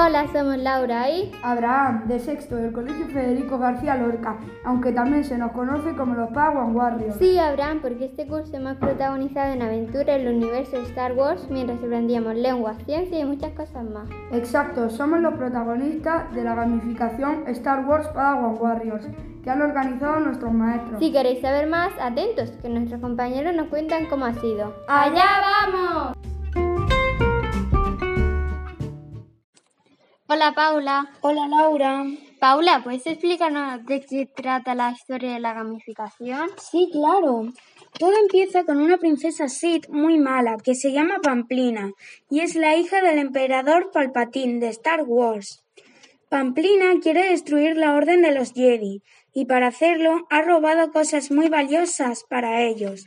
Hola, somos Laura y Abraham, de sexto del Colegio Federico García Lorca, aunque también se nos conoce como los Padawan Warriors. Sí, Abraham, porque este curso hemos protagonizado una aventura en el universo de Star Wars mientras aprendíamos lengua, ciencia y muchas cosas más. Exacto, somos los protagonistas de la gamificación Star Wars Padawan Warriors, que han organizado nuestros maestros. Si queréis saber más, atentos, que nuestros compañeros nos cuentan cómo ha sido. ¡Allá vamos! Hola Paula. Hola Laura. Paula, ¿puedes explicarnos de qué trata la historia de la gamificación? Sí, claro. Todo empieza con una princesa Sith muy mala que se llama Pamplina y es la hija del emperador Palpatine de Star Wars. Pamplina quiere destruir la Orden de los Jedi y para hacerlo ha robado cosas muy valiosas para ellos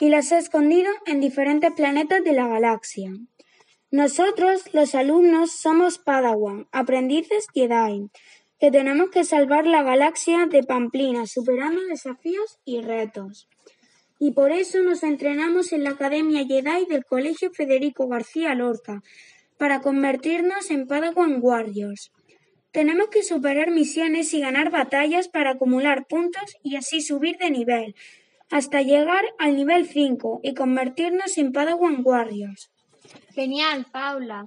y las ha escondido en diferentes planetas de la galaxia. Nosotros, los alumnos, somos Padawan, aprendices Jedi, que tenemos que salvar la galaxia de Pamplina, superando desafíos y retos. Y por eso nos entrenamos en la Academia Jedi del Colegio Federico García Lorca, para convertirnos en Padawan Warriors. Tenemos que superar misiones y ganar batallas para acumular puntos y así subir de nivel, hasta llegar al nivel 5 y convertirnos en Padawan Warriors. Genial, Paula.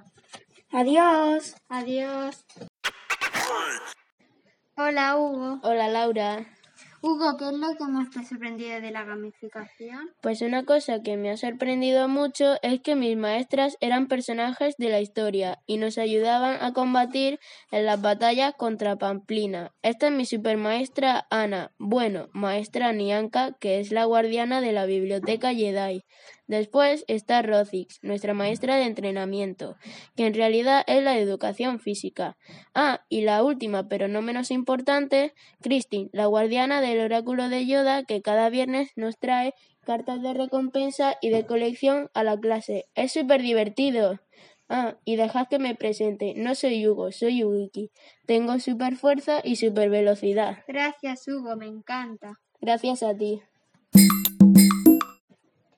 Adiós. Adiós. Hola, Hugo. Hola Laura. Hugo, ¿qué es lo que más te ha sorprendido de la gamificación? Pues una cosa que me ha sorprendido mucho es que mis maestras eran personajes de la historia y nos ayudaban a combatir en las batallas contra Pamplina. Esta es mi supermaestra Ana, bueno, maestra Nianka, que es la guardiana de la biblioteca Jedi. Después está Rozix, nuestra maestra de entrenamiento, que en realidad es la de educación física. Ah, y la última, pero no menos importante, Christine, la guardiana del oráculo de Yoda, que cada viernes nos trae cartas de recompensa y de colección a la clase. Es súper divertido. Ah, y dejad que me presente. No soy Hugo, soy Wiki. Tengo super fuerza y super velocidad. Gracias, Hugo, me encanta. Gracias a ti.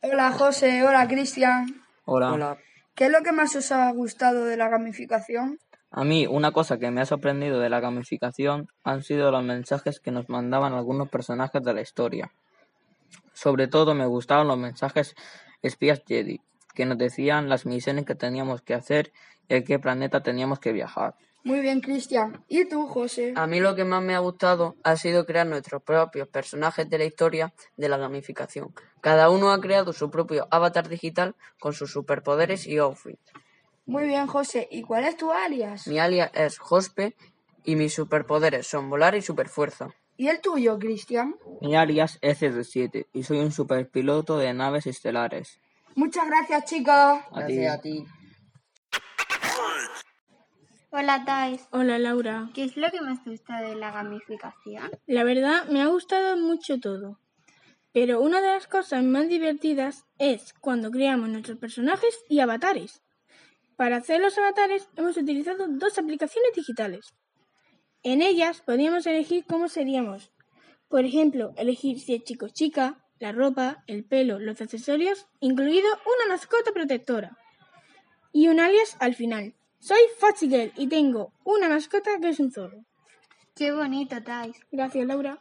Hola José, hola Cristian. Hola. ¿Qué es lo que más os ha gustado de la gamificación? A mí una cosa que me ha sorprendido de la gamificación han sido los mensajes que nos mandaban algunos personajes de la historia. Sobre todo me gustaban los mensajes espías Jedi, que nos decían las misiones que teníamos que hacer y a qué planeta teníamos que viajar. Muy bien, Cristian. ¿Y tú, José? A mí lo que más me ha gustado ha sido crear nuestros propios personajes de la historia de la gamificación. Cada uno ha creado su propio avatar digital con sus superpoderes y outfits. Muy bien, José. ¿Y cuál es tu alias? Mi alias es Jospe y mis superpoderes son volar y superfuerza. ¿Y el tuyo, Cristian? Mi alias es CR7 y soy un superpiloto de naves estelares. Muchas gracias, chicos. A ti. Gracias a ti. Hola, Thais. Hola Laura. ¿Qué es lo que más te gusta de la gamificación? La verdad me ha gustado mucho todo. Pero una de las cosas más divertidas es cuando creamos nuestros personajes y avatares. Para hacer los avatares hemos utilizado dos aplicaciones digitales. En ellas podíamos elegir cómo seríamos. Por ejemplo, elegir si es chico o chica, la ropa, el pelo, los accesorios, incluido una mascota protectora. Y un alias al final. Soy Fatsigirl y tengo una mascota que es un zorro. Qué bonito, Thais. Gracias, Laura.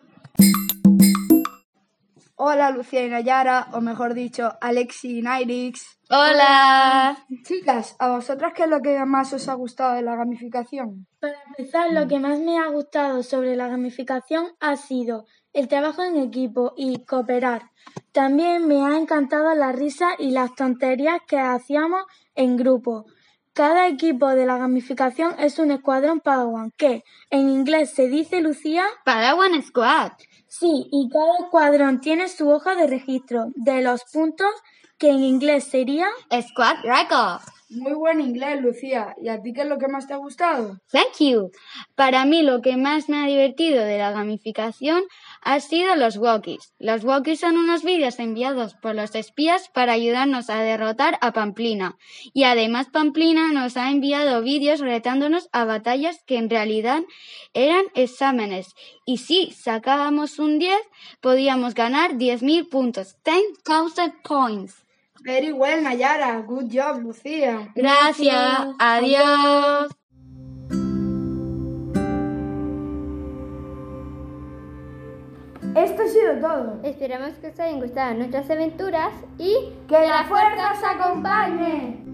Hola, Lucía y Nayara, o mejor dicho, Alexi y Nairix. Hola. Chicas, ¿a vosotras qué es lo que más os ha gustado de la gamificación? Para empezar, lo que más me ha gustado sobre la gamificación ha sido el trabajo en equipo y cooperar. También me ha encantado la risa y las tonterías que hacíamos en grupo. Cada equipo de la gamificación es un escuadrón Padawan, que en inglés se dice Lucía. Padawan Squad. Sí, y cada escuadrón tiene su hoja de registro de los puntos, que en inglés sería. Squad Record. Muy buen inglés, Lucía. ¿Y a ti qué es lo que más te ha gustado? Thank you. Para mí lo que más me ha divertido de la gamificación ha sido los walkies. Los walkies son unos vídeos enviados por los espías para ayudarnos a derrotar a Pamplina. Y además Pamplina nos ha enviado vídeos retándonos a batallas que en realidad eran exámenes. Y si sacábamos un 10, podíamos ganar 10.000 puntos. 10,000 points. Very well, Nayara. Good job, Lucía. Gracias. Gracias. Adiós. Esto ha sido todo. Esperamos que os hayan gustado nuestras aventuras y que la fuerza os acompañe.